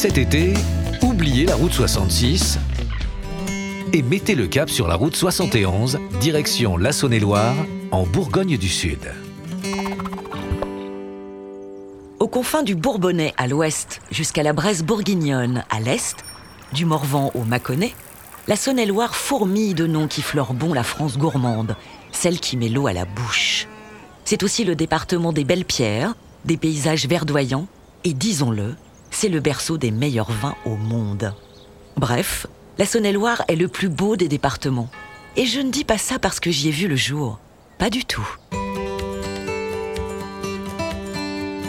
Cet été, oubliez la route 66 et mettez le cap sur la route 71, direction la Saône-et-Loire, en Bourgogne du Sud. Aux confins du Bourbonnais à l'ouest jusqu'à la Bresse bourguignonne à l'est, du Morvan au Mâconnais, la Saône-et-Loire fourmille de noms qui fleurent bon la France gourmande, celle qui met l'eau à la bouche. C'est aussi le département des belles pierres, des paysages verdoyants et disons-le, c'est le berceau des meilleurs vins au monde. Bref, la Saône-et-Loire est le plus beau des départements. Et je ne dis pas ça parce que j'y ai vu le jour. Pas du tout.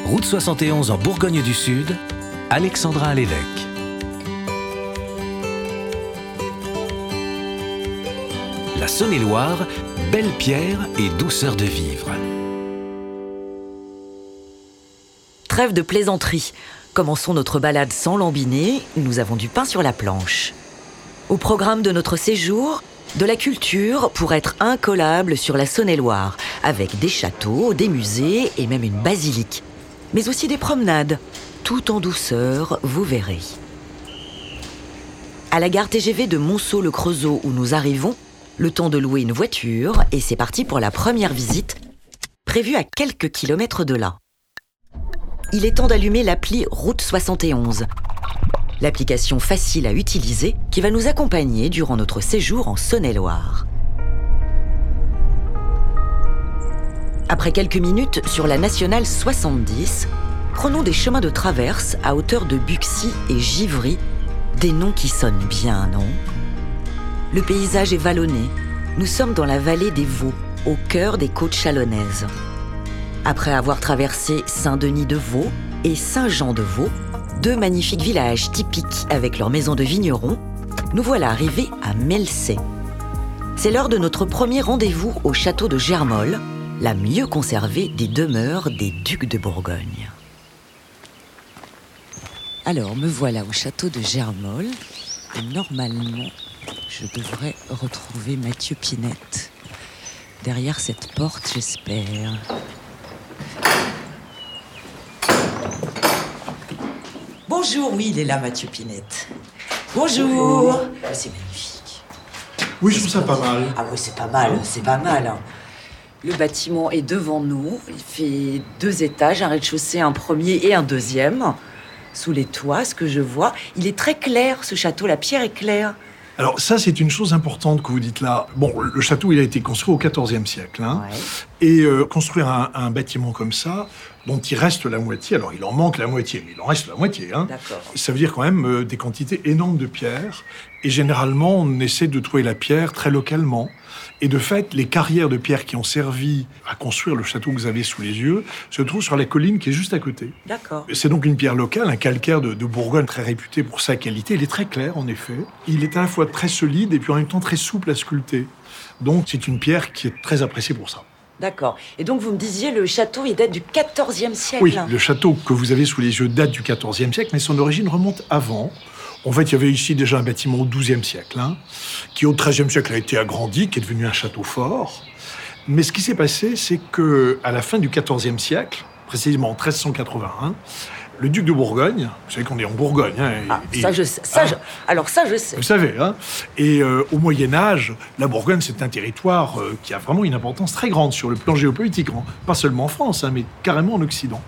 Route 71 en Bourgogne du Sud, Alexandra Lévesque. La Saône-et-Loire, belle pierre et douceur de vivre. Trêve de plaisanterie. Commençons notre balade sans lambiner, nous avons du pain sur la planche. Au programme de notre séjour, de la culture pour être incollable sur la Saône-et-Loire, avec des châteaux, des musées et même une basilique. Mais aussi des promenades, tout en douceur, vous verrez. À la gare TGV de Monceau-le-Creusot où nous arrivons, le temps de louer une voiture et c'est parti pour la première visite, prévue à quelques kilomètres de là. Il est temps d'allumer l'appli Route 71, l'application facile à utiliser qui va nous accompagner durant notre séjour en Saône-et-Loire. Après quelques minutes sur la nationale 70, prenons des chemins de traverse à hauteur de Buxy et Givry, des noms qui sonnent bien, non? Le paysage est vallonné. Nous sommes dans la vallée des Vaux, au cœur des côtes chalonnaises. Après avoir traversé Saint-Denis-de-Vaux et Saint-Jean-de-Vaux, deux magnifiques villages typiques avec leurs maisons de vignerons, nous voilà arrivés à Melcey. C'est l'heure de notre premier rendez-vous au château de Germolles, la mieux conservée des demeures des ducs de Bourgogne. Alors, me voilà au château de Germolles. Et normalement, je devrais retrouver Mathieu Pinette. Derrière cette porte, j'espère. Bonjour, oui, il est là, Mathieu Pinette. Bonjour. Oh, c'est magnifique. Oui, je trouve ça pas mal. Ah oui, c'est pas mal, c'est pas mal. hein. Le bâtiment est devant nous. Il fait deux étages, un rez-de-chaussée, un premier et un deuxième. Sous les toits, ce que je vois, il est très clair, ce château. La pierre est claire. Alors ça, c'est une chose importante que vous dites là. Bon, le château, il a été construit au XIVe siècle. hein. Ouais. Et euh, construire un, un bâtiment comme ça, dont il reste la moitié, alors il en manque la moitié, mais il en reste la moitié. Hein. Ça veut dire quand même euh, des quantités énormes de pierres. Et généralement, on essaie de trouver la pierre très localement. Et de fait, les carrières de pierre qui ont servi à construire le château que vous avez sous les yeux se trouvent sur la colline qui est juste à côté. D'accord. C'est donc une pierre locale, un calcaire de, de Bourgogne très réputé pour sa qualité. Il est très clair, en effet. Il est à la fois très solide et puis en même temps très souple à sculpter. Donc c'est une pierre qui est très appréciée pour ça. D'accord. Et donc, vous me disiez, le château, il date du XIVe siècle. Oui, le château que vous avez sous les yeux date du XIVe siècle, mais son origine remonte avant. En fait, il y avait ici déjà un bâtiment au XIIe siècle, hein, qui au XIIIe siècle a été agrandi, qui est devenu un château fort. Mais ce qui s'est passé, c'est que à la fin du XIVe siècle, précisément en 1381, le duc de Bourgogne, vous savez qu'on est en Bourgogne, hein, et- Ah, et- ça, je sais. Ça, je- Alors, ça, je sais. Vous savez, hein Et euh, au Moyen Âge, la Bourgogne, c'est un territoire euh, qui a vraiment une importance très grande sur le plan géopolitique, pas seulement en France, hein, mais carrément en Occident.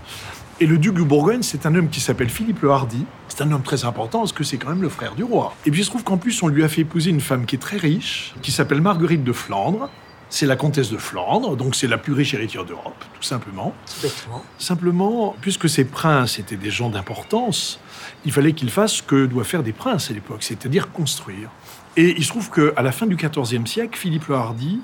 Et le duc de Bourgogne, c'est un homme qui s'appelle Philippe le Hardy. C'est un homme très important parce que c'est quand même le frère du roi. Et puis il se trouve qu'en plus, on lui a fait épouser une femme qui est très riche, qui s'appelle Marguerite de Flandre. C'est la comtesse de Flandre, donc c'est la plus riche héritière d'Europe, tout simplement. Tout bêtement. Simplement, puisque ces princes étaient des gens d'importance, il fallait qu'ils fassent ce que doivent faire des princes à l'époque, c'est-à-dire construire. Et il se trouve qu'à la fin du XIVe siècle, Philippe le Hardy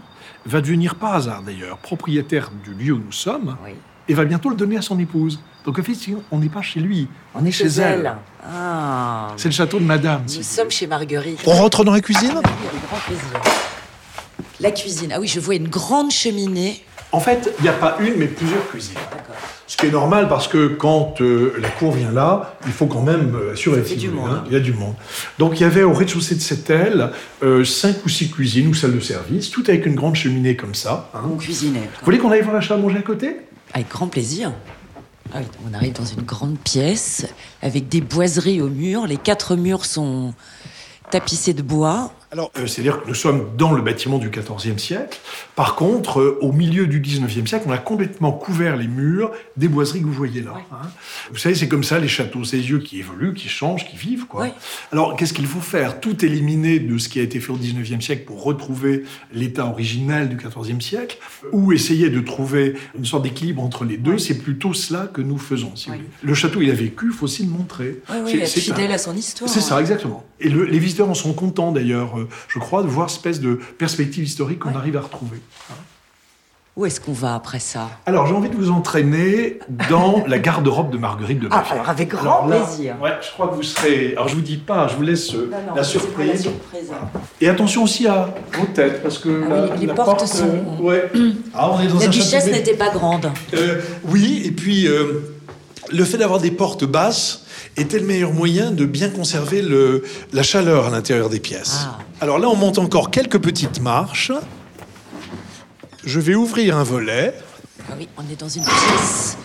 va devenir, par hasard d'ailleurs, propriétaire du lieu où nous sommes, Oui. et va bientôt le donner à son épouse. Donc effectivement, on n'est pas chez lui, on est chez, elle. Ah. C'est le château de Madame. Nous sommes chez Marguerite. On rentre dans la cuisine? Ah, oui, avec grand plaisir. La cuisine. Ah oui, je vois une grande cheminée. En fait, il n'y a pas une, mais plusieurs cuisines. D'accord. Ce qui est normal parce que quand euh, la cour vient là, il faut quand même euh, assurer. fait hein. Il y a du monde. Donc il y avait au rez-de-chaussée de cette aile euh, cinq ou six cuisines ou salles de service, tout avec une grande cheminée comme ça. hein. On cuisinait. Vous voulez qu'on aille voir la salle à manger à côté? Avec grand plaisir. Ah on arrive dans une grande pièce avec des boiseries au mur. Les quatre murs sont tapissés de bois. Alors, euh, c'est-à-dire que nous sommes dans le bâtiment du XIVe siècle. Par contre, euh, au milieu du XIXe siècle, on a complètement couvert les murs des boiseries que vous voyez là. hein. Vous savez, c'est comme ça les châteaux, ces yeux qui évoluent, qui changent, qui vivent. Quoi. Ouais. Alors, qu'est-ce qu'il faut faire? Tout éliminer de ce qui a été fait au XIXe siècle pour retrouver l'état originel du XIVe siècle, ou essayer de trouver une sorte d'équilibre entre les deux? C'est plutôt cela que nous faisons. Si vous voulez. Le château, il a vécu, il faut aussi le montrer. Oui, oui, C'est- c'est un- fidèle à son histoire. c'est ça, hein. exactement. Et le- les visiteurs en sont contents d'ailleurs, je crois, de voir cette espèce de perspective historique qu'on Ouais. arrive à retrouver. Où est-ce qu'on va après ça? Alors, j'ai envie de vous entraîner dans la garde-robe de Marguerite de Ah, Maffia. alors avec grand Alors là, plaisir. Ouais, je crois que vous serez. Alors, je vous dis pas, je vous laisse euh, Non, non, la surprise. la surprise. Voilà. Et attention aussi à vos têtes, parce que Ah la, oui, les la portes porte, sont- euh, ouais. Ah, on est dans La un duchesse n'était pas grande. Euh, oui, et puis euh, le fait d'avoir des portes basses était le meilleur moyen de bien conserver le, la chaleur à l'intérieur des pièces. Ah. Alors là, on monte encore quelques petites marches. Je vais ouvrir un volet. Ah oui, on est dans une pièce.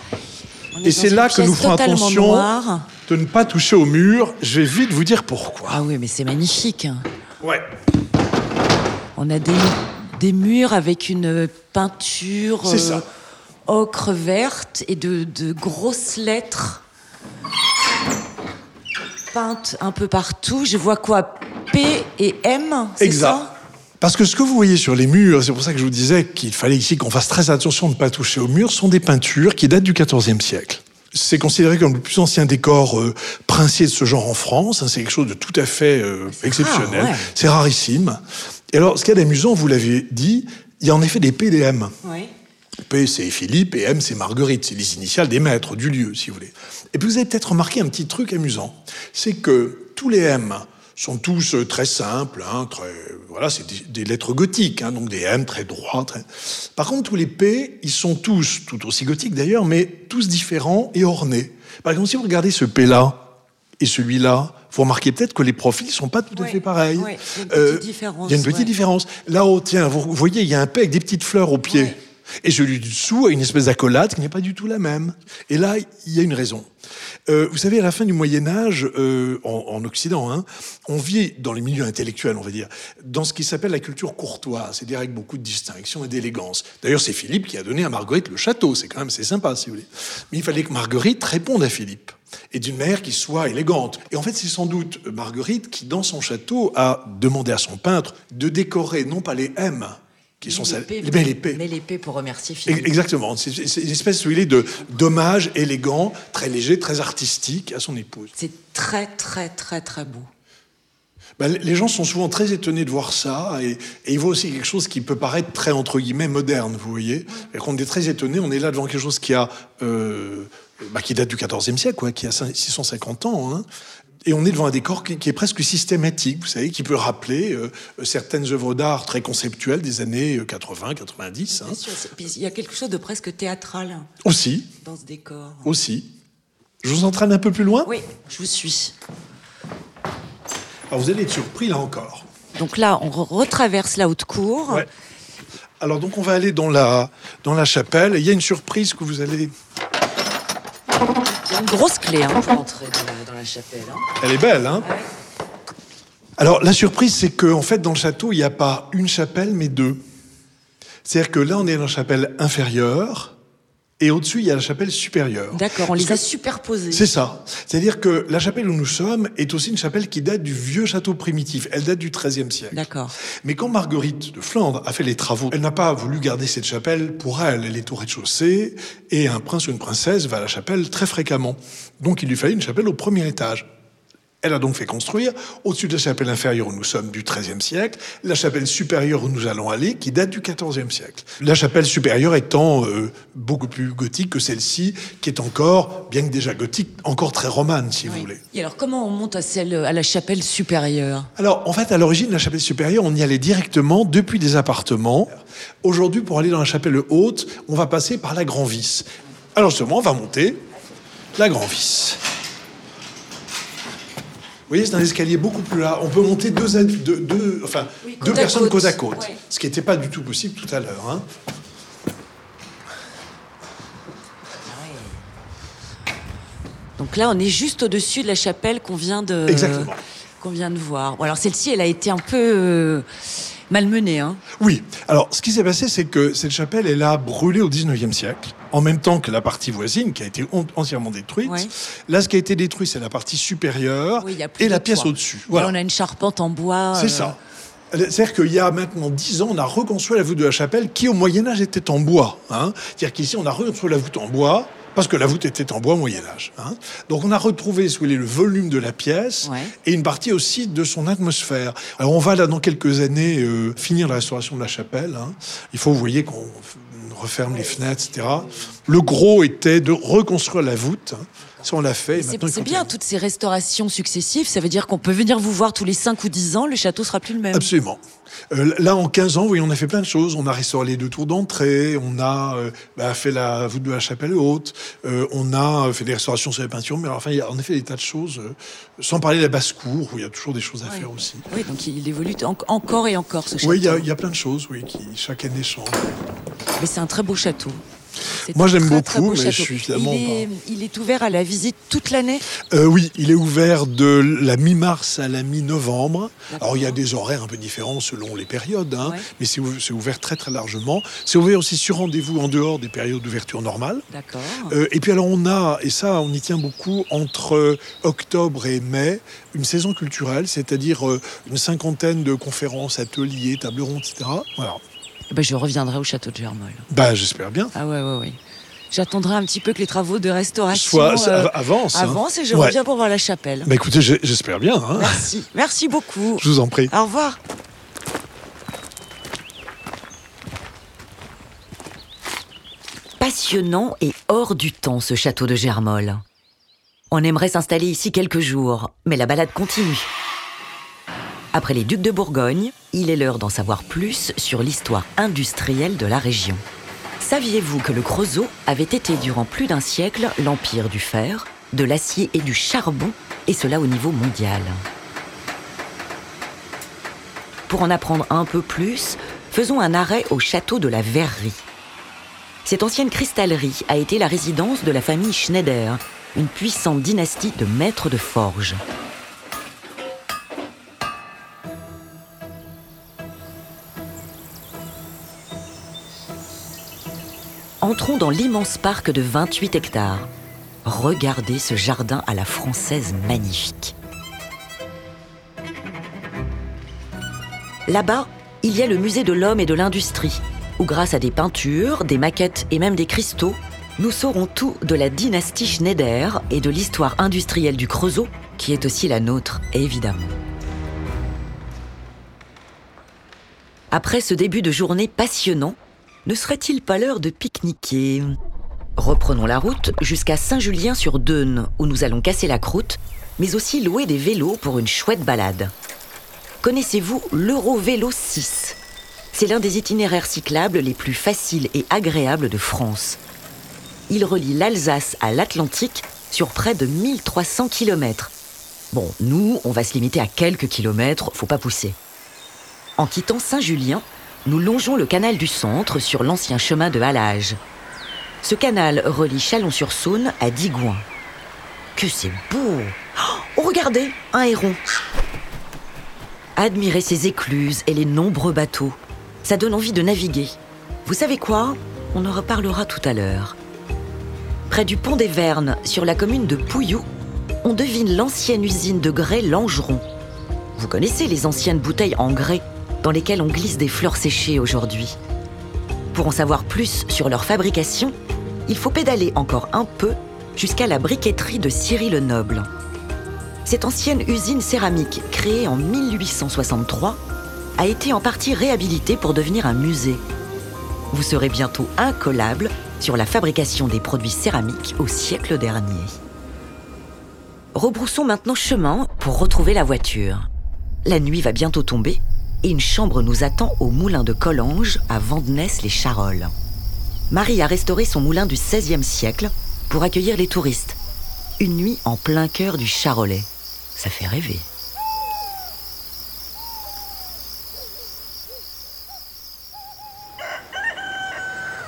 On est Et c'est là que nous ferons attention. noire. de ne pas toucher au mur. Je vais vite vous dire pourquoi. Ah oui, mais c'est magnifique. Ouais. On a des, des murs avec une peinture C'est ça. Ocre verte et de, de grosses lettres peintes un peu partout. Je vois quoi? P et M Exact. ça? Parce que ce que vous voyez sur les murs, c'est pour ça que je vous disais qu'il fallait ici qu'on fasse très attention de ne pas toucher aux murs, sont des peintures qui datent du XIVe siècle. C'est considéré comme le plus ancien décor euh, princier de ce genre en France. hein, c'est quelque chose de tout à fait euh, exceptionnel. rare, ouais. C'est rarissime. Et alors, ce qu'il y a d'amusant, vous l'avez dit, il y a en effet des P et des M. Oui. P, c'est Philippe, et M, c'est Marguerite. C'est les initiales des maîtres du lieu, si vous voulez. Et puis vous avez peut-être remarqué un petit truc amusant. C'est que tous les M sont tous euh, très simples, hein, très, voilà, c'est des, des lettres gothiques, hein, donc des M très droits. Très... Par contre, tous les P, ils sont tous, tout aussi gothiques d'ailleurs, mais tous différents et ornés. Par exemple, si vous regardez ce P-là et celui-là, vous remarquez peut-être que les profils sont pas tout à fait pareils. il y a une petite différence, Il y a une petite ouais. différence. Là-haut, tiens, vous voyez, il y a un P avec des petites fleurs au pied. Et celui du dessous a une espèce d'accolade qui n'est pas du tout la même. Et là, il y a une raison. Euh, vous savez, à la fin du Moyen Âge, euh, en, en Occident, hein, on vit dans les milieux intellectuels, on va dire, dans ce qui s'appelle la culture courtoise, c'est-à-dire avec beaucoup de distinction et d'élégance. D'ailleurs, c'est Philippe qui a donné à Marguerite le château, c'est quand même c'est sympa, si vous voulez. Mais il fallait que Marguerite réponde à Philippe et d'une manière qui soit élégante. Et en fait, c'est sans doute Marguerite qui, dans son château, a demandé à son peintre de décorer non pas les M, qui sont L'épée, mais les P. Mais l'épée pour remercier Philippe. Exactement. C'est c'est une espèce, si vous voulez, de d'hommage élégant, très léger, très artistique à son épouse. C'est très, très, très, très beau. Ben, les gens sont souvent très étonnés de voir ça, et, et ils voient aussi quelque chose qui peut paraître très, entre guillemets, moderne, vous voyez. Et qu'on est très étonné, on est là devant quelque chose qui a, euh, bah, qui date du XIVe siècle, quoi, qui a 5- 650 ans, hein. Et on est devant un décor qui, qui est presque systématique, vous savez, qui peut rappeler euh, certaines œuvres d'art très conceptuelles des années 80, 90. hein. Sûr, il y a quelque chose de presque théâtral Aussi, dans ce décor. aussi. Je vous entraîne un peu plus loin Oui, je vous suis. Alors vous allez être surpris là encore. Donc là, on re- retraverse la haute cour. Ouais. Alors donc on va aller dans la, dans la chapelle. et Il y a une surprise que vous allez... Il y a une grosse clé hein, pour entrer dans la, la chapelle. hein. Elle est belle, hein Alors la surprise, c'est qu'en en fait dans le château, il n'y a pas une chapelle, mais deux. C'est-à-dire que là, on est dans la chapelle inférieure, et au-dessus, il y a la chapelle supérieure. D'accord, on les a superposés. C'est ça. C'est-à-dire que la chapelle où nous sommes est aussi une chapelle qui date du vieux château primitif. Elle date du XIIIe siècle. D'accord. Mais quand Marguerite de Flandre a fait les travaux, elle n'a pas voulu garder cette chapelle pour elle. Elle est au rez-de-chaussée et un prince ou une princesse va à la chapelle très fréquemment. Donc il lui fallait une chapelle au premier étage. Elle a donc fait construire, au-dessus de la chapelle inférieure où nous sommes du XIIIe siècle, la chapelle supérieure où nous allons aller, qui date du XIVe siècle. La chapelle supérieure étant euh, beaucoup plus gothique que celle-ci, qui est encore, bien que déjà gothique, encore très romane, si vous voulez. Et alors, comment on monte à, celle, à la chapelle supérieure? Alors, en fait, à l'origine, la chapelle supérieure, on y allait directement depuis des appartements. Aujourd'hui, pour aller dans la chapelle haute, on va passer par la Grand Vis. Alors, justement, on va monter la Grand Vis. Vous voyez, c'est un escalier beaucoup plus là. On peut monter deux, deux, deux- enfin, Oui, deux personnes côte. côte à côte. Ouais. Ce qui n'était pas du tout possible tout à l'heure. hein. Donc là, on est juste au-dessus de la chapelle qu'on vient de Exactement. qu'on vient de voir. Alors celle-ci, elle a été un peu euh, malmenée. Hein. Oui. Alors, ce qui s'est passé, c'est que cette chapelle, elle a brûlé au 19e siècle, en même temps que la partie voisine, qui a été entièrement détruite. Ouais. Là, ce qui a été détruit, c'est la partie supérieure Oui, et la pièce au-dessus. Là, Voilà. on a une charpente en bois. C'est euh, ça. C'est-à-dire qu'il y a maintenant dix ans, on a reconstruit la voûte de la chapelle qui, au Moyen-Âge, était en bois. hein. C'est-à-dire qu'ici, on a reconstruit la voûte en bois parce que la voûte était en bois au Moyen-Âge. hein. Donc, on a retrouvé, si vous voulez, le volume de la pièce Ouais. et une partie aussi de son atmosphère. Alors, on va là, dans quelques années, euh, finir la restauration de la chapelle. hein. Il faut, vous voyez, qu'on referme les fenêtres, etc. Le gros était de reconstruire la voûte. hein. Ça, on l'a fait. C'est bien toutes ces restaurations successives. Ça veut dire qu'on peut venir vous voir tous les 5 ou 10 ans. Le château sera plus le même. Absolument. Euh, là, en 15 ans, oui, on a fait plein de choses. On a restauré les deux tours d'entrée, on a euh, bah, fait la voûte de la chapelle haute, euh, on a fait des restaurations sur les peintures, mais alors, enfin, il y a en effet des tas de choses, sans parler de la basse-cour, où il y a toujours des choses à faire aussi. Oui, donc il évolue en- encore et encore ce château. Oui, il y, y a plein de choses, oui, qui chaque année changent. Mais c'est un très beau château. Moi, j'aime beaucoup, beau mais je suis évidemment Il est, il est ouvert à la visite toute l'année. Euh, oui, il est ouvert de la mi-mars à la mi-novembre. Alors, il y a des horaires un peu différents selon les périodes, hein, Ouais. mais c'est ou- c'est ouvert très très largement. C'est ouvert aussi sur rendez-vous en dehors des périodes d'ouverture normales. D'accord. Euh, et puis alors on a, et ça on y tient beaucoup, entre euh, octobre et mai, une saison culturelle, c'est-à-dire une cinquantaine de conférences, ateliers, tables rondes, etc. Voilà. Eh ben, je reviendrai au château de Germol. Bah j'espère bien. Ah ouais, ouais, ouais. J'attendrai un petit peu que les travaux de restauration Soit euh, avance. hein. avancent et je Ouais. reviens pour voir la chapelle. Bah écoutez, j'espère bien. hein. Merci. Merci beaucoup. Je vous en prie. Au revoir. Passionnant et hors du temps ce château de Germol. On aimerait s'installer ici quelques jours, mais la balade continue. Après les ducs de Bourgogne, il est l'heure d'en savoir plus sur l'histoire industrielle de la région. Saviez-vous que le Creusot avait été durant plus d'un siècle l'empire du fer, de l'acier et du charbon, et cela au niveau mondial? Pour en apprendre un peu plus, faisons un arrêt au château de la Verrerie. Cette ancienne cristallerie a été la résidence de la famille Schneider, une puissante dynastie de maîtres de forge. Entrons dans l'immense parc de 28 hectares. Regardez ce jardin à la française magnifique. Là-bas, il y a le musée de l'homme et de l'industrie, où grâce à des peintures, des maquettes et même des cristaux, nous saurons tout de la dynastie Schneider et de l'histoire industrielle du Creusot, qui est aussi la nôtre, évidemment. Après ce début de journée passionnant, ne serait-il pas l'heure de pique-niquer Reprenons la route jusqu'à Saint-Julien-sur-Deûne, où nous allons casser la croûte, mais aussi louer des vélos pour une chouette balade. Connaissez-vous l'Eurovélo 6 C'est l'un des itinéraires cyclables les plus faciles et agréables de France. Il relie l'Alsace à l'Atlantique sur près de 1300 km. Bon, nous, on va se limiter à quelques kilomètres, faut pas pousser. En quittant Saint-Julien, nous longeons le canal du centre sur l'ancien chemin de halage. Ce canal relie Chalon-sur-Saône à Digoin. Que c'est beau Oh, regardez, un héron Admirez ces écluses et les nombreux bateaux. Ça donne envie de naviguer. Vous savez quoi? On en reparlera tout à l'heure. Près du pont des Vernes, sur la commune de Pouillou, on devine l'ancienne usine de grès Langeron. Vous connaissez les anciennes bouteilles en grès? Dans lesquelles on glisse des fleurs séchées aujourd'hui. Pour en savoir plus sur leur fabrication, il faut pédaler encore un peu jusqu'à la briqueterie de Cyril le Noble. Cette ancienne usine céramique, créée en 1863, a été en partie réhabilitée pour devenir un musée. Vous serez bientôt incollable sur la fabrication des produits céramiques au siècle dernier. Rebroussons maintenant chemin pour retrouver la voiture. La nuit va bientôt tomber et une chambre nous attend au moulin de Collange à Vandenesse-les-Charolles. Marie a restauré son moulin du XVIe siècle pour accueillir les touristes. Une nuit en plein cœur du Charolais. Ça fait rêver.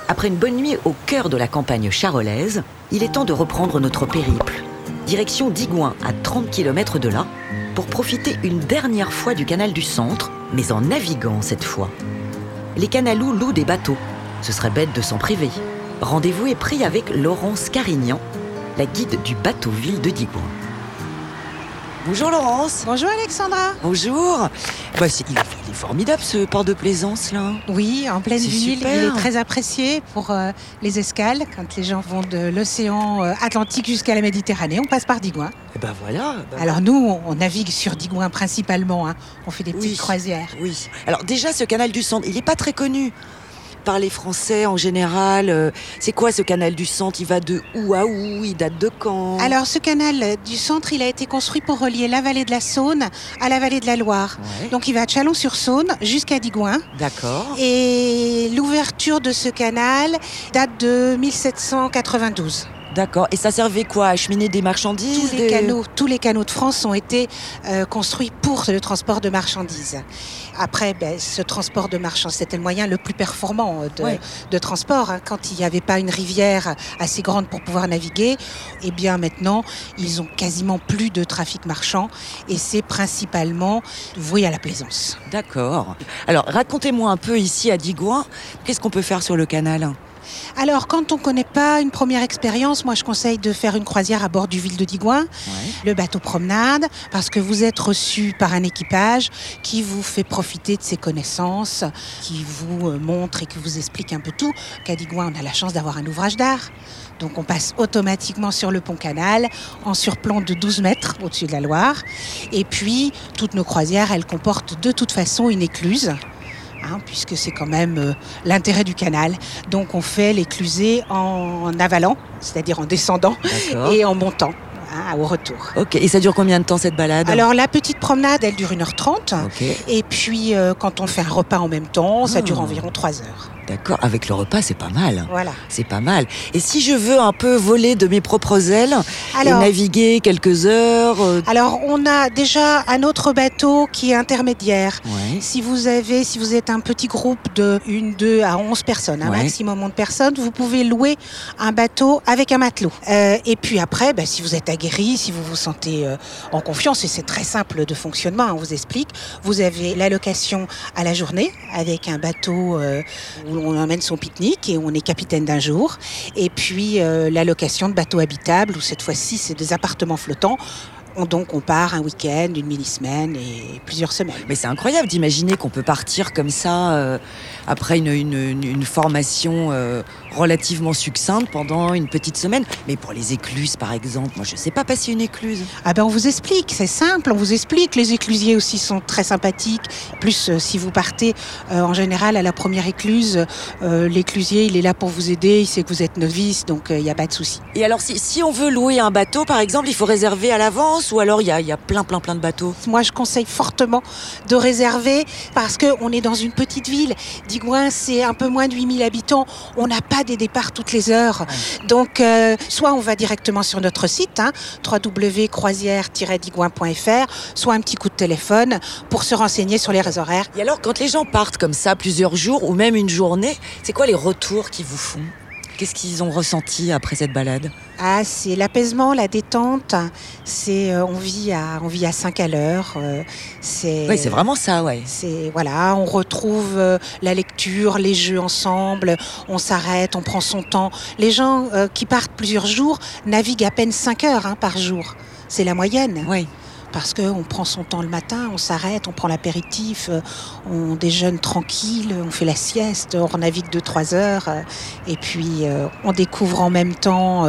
Après une bonne nuit au cœur de la campagne charolaise, il est temps de reprendre notre périple. Direction Digoin, à 30 km de là, pour profiter une dernière fois du canal du centre, mais en naviguant cette fois. Les canalous louent des bateaux. Ce serait bête de s'en priver. Rendez-vous est pris avec Laurence Carignan, la guide du bateau-ville de Digoin. Bonjour Laurence. Bonjour Alexandra. Bonjour. Il, il est formidable ce port de plaisance là. Oui, en pleine ville, super. il est très apprécié pour euh, les escales. Quand les gens vont de l'océan euh, Atlantique jusqu'à la Méditerranée, on passe par Digoin. Et ben voilà. bah Alors nous, on, on navigue sur Digoin principalement. hein. On fait des petites Oui. croisières. Oui. Alors déjà, ce canal du centre, il n'est pas très connu par les Français en général. Euh, C'est quoi ce canal du centre? Il va de où à où? Il date de quand? Alors ce canal euh, du centre, il a été construit pour relier la vallée de la Saône à la vallée de la Loire. Ouais, Donc il va de Chalon-sur-Saône jusqu'à Digoin. D'accord. Et l'ouverture de ce canal date de 1792. D'accord. Et ça servait quoi À acheminer des marchandises Tous les canaux, tous les canaux de France ont été euh, construits pour le transport de marchandises. Après, ben, ce transport de marchandises, c'était le moyen le plus performant de, Ouais. de transport. hein. Quand il n'y avait pas une rivière assez grande pour pouvoir naviguer, eh bien maintenant, ils ont quasiment plus de trafic marchand et c'est principalement voué à la plaisance. D'accord. Alors, racontez-moi un peu ici à Digoin, qu'est-ce qu'on peut faire sur le canal? Alors, quand on ne connaît pas une première expérience, moi je conseille de faire une croisière à bord du ville de Digoin. le bateau promenade, parce que vous êtes reçu par un équipage qui vous fait profiter de ses connaissances, qui vous euh, montre et qui vous explique un peu tout. Qu'à Digoin, on a la chance d'avoir un ouvrage d'art. Donc on passe automatiquement sur le pont canal en surplomb de 12 mètres au-dessus de la Loire. Et puis, toutes nos croisières, elles comportent de toute façon une écluse. Hein, puisque c'est quand même euh, l'intérêt du canal. Donc on fait l'éclusée en avalant, c'est-à-dire en descendant et en montant hein, au retour. Ok. Et ça dure combien de temps cette balade? Alors la petite promenade, elle dure 1h30. Ok. Et puis euh, quand on fait un repas en même temps, ça dure Ah. environ 3 heures. D'accord. Avec le repas, c'est pas mal. Voilà. C'est pas mal. Et si je veux un peu voler de mes propres ailes Alors, et naviguer quelques heures euh, alors on a déjà un autre bateau qui est intermédiaire. Ouais. Si vous avez, si vous êtes un petit groupe de 1, 2 à 11 personnes, un Ouais. maximum de personnes, vous pouvez louer un bateau avec un matelot. Euh, et puis après, bah, si vous êtes aguerri, si vous vous sentez euh, en confiance, et c'est très simple de fonctionnement, hein, on vous explique, vous avez l'allocation à la journée avec un bateau où on emmène son pique-nique et on est capitaine d'un jour. Et puis euh, l'allocation de bateau habitable où cette fois-ci c'est des appartements flottants. On- donc on part un week-end, une mini-semaine et plusieurs semaines. Mais c'est incroyable d'imaginer qu'on peut partir comme ça euh, après une, une- une- formation euh, relativement succincte pendant une petite semaine. Mais pour les écluses, par exemple, moi je sais pas passer une écluse. Ah ben on vous explique, c'est simple, on vous explique. Les éclusiers aussi sont très sympathiques. Plus euh, si vous partez euh, en général à la première écluse, l'éclusier il est là pour vous aider, il sait que vous êtes novice, donc il n'y a pas de souci. Et alors si, si on veut louer un bateau, par exemple, il faut réserver à l'avance ou alors il y a, y a plein plein plein de bateaux? Moi je conseille fortement de réserver parce que on est dans une petite ville. Digoin c'est un peu moins de 8000 habitants, on n'a pas des départs toutes les heures. Donc euh, soit on va directement sur notre site, hein, www.croisière-digoin.fr, soit un petit coup de téléphone pour se renseigner sur les horaires. Et alors quand les gens partent comme ça plusieurs jours ou même une journée, c'est quoi les retours qu'ils vous font? Qu'est-ce qu'ils ont ressenti après cette balade Ah, c'est l'apaisement, la détente. C'est euh, on vit à on vit à 5 à l'heure. euh, c'est Oui, c'est vraiment ça, ouais. C'est voilà, on retrouve euh, la lecture, les jeux ensemble. On s'arrête, on prend son temps. Les gens qui partent plusieurs jours naviguent à peine 5 heures hein, par jour. C'est la moyenne. Oui. Parce qu'on prend son temps le matin, on s'arrête, on prend l'apéritif, euh, on déjeune tranquille, on fait la sieste, on navigue 2-3 heures, euh, et puis euh, on découvre en même temps,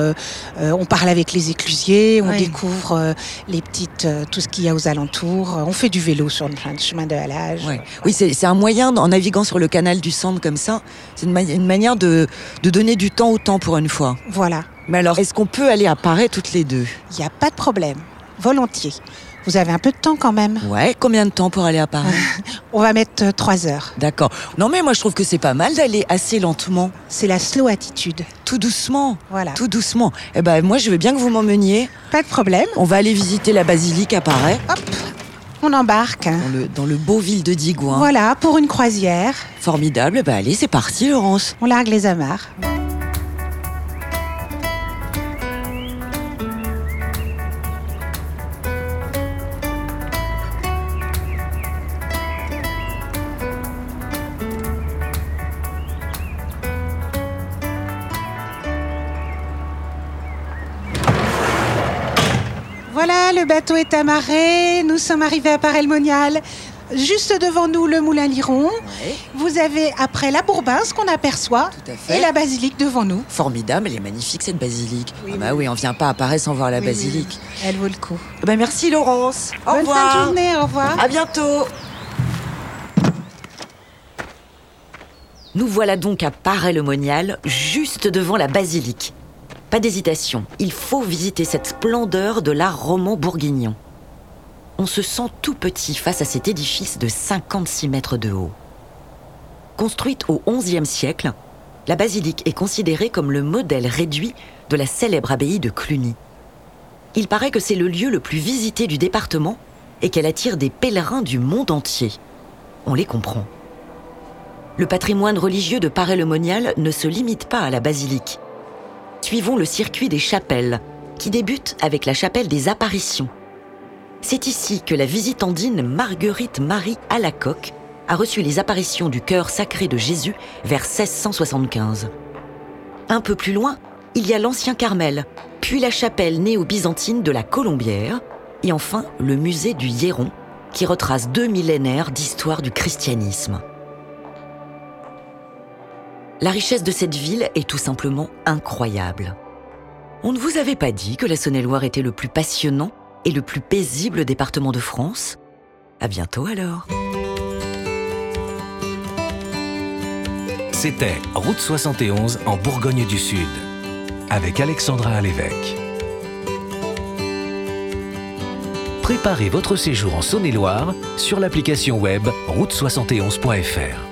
on parle avec les éclusiers, on Oui. découvre les petites, tout ce qu'il y a aux alentours, on fait du vélo sur le chemin de halage. Oui, c'est un moyen, en naviguant sur le canal du centre comme ça, c'est une, ma- une manière de, de donner du temps au temps pour une fois. Voilà, Mais alors, est-ce qu'on peut aller à Paris toutes les deux? Il n'y a pas de problème, volontiers. Vous avez un peu de temps quand même. Ouais, combien de temps pour aller à Paris? On va mettre 3 heures. D'accord. Non, mais moi je trouve que c'est pas mal d'aller assez lentement, C'est la slow attitude. tout doucement, Voilà, tout doucement. Eh ben, moi je veux bien que vous m'emmeniez. pas de problème. On va aller visiter la basilique à Paris, Hop, on embarque. dans le, dans le beau ville de Digoin. Voilà, pour une croisière, Formidable. Eh ben, allez, c'est parti, Laurence. on largue les amarres. Voilà, le bateau est amarré. Nous sommes arrivés à Paray-le-Monial. Juste devant nous, le moulin Liron. Ouais. Vous avez après la Bourbince qu'on aperçoit Tout à fait. et la basilique devant nous. Formidable, elle est magnifique cette basilique. Oui, ah bah oui, on vient pas à Paris sans voir la Oui, basilique. oui, Elle vaut le coup. Bah merci Laurence. Au Bonne revoir. fin de journée, au revoir. À bientôt. Nous voilà donc à Paray-le-Monial, juste devant la basilique. Pas d'hésitation, il faut visiter cette splendeur de l'art roman bourguignon. On se sent tout petit face à cet édifice de 56 mètres de haut. Construite au XIe siècle, la basilique est considérée comme le modèle réduit de la célèbre abbaye de Cluny. Il paraît que c'est le lieu le plus visité du département et qu'elle attire des pèlerins du monde entier. On les comprend. Le patrimoine religieux de Paray-le-Monial ne se limite pas à la basilique. Suivons le circuit des chapelles, qui débute avec la chapelle des apparitions. C'est ici que la visitandine Marguerite Marie Alacoque a reçu les apparitions du cœur sacré de Jésus vers 1675. Un peu plus loin, il y a l'ancien Carmel, puis la chapelle néo-byzantine de la Colombière, et enfin le musée du Hieron, qui retrace deux millénaires d'histoire du christianisme. La richesse de cette ville est tout simplement incroyable. On ne vous avait pas dit que la Saône-et-Loire était le plus passionnant et le plus paisible département de France? À bientôt alors C'était Route 71 en Bourgogne du Sud, avec Alexandra à l'évêque. Préparez votre séjour en Saône-et-Loire sur l'application web route71.fr.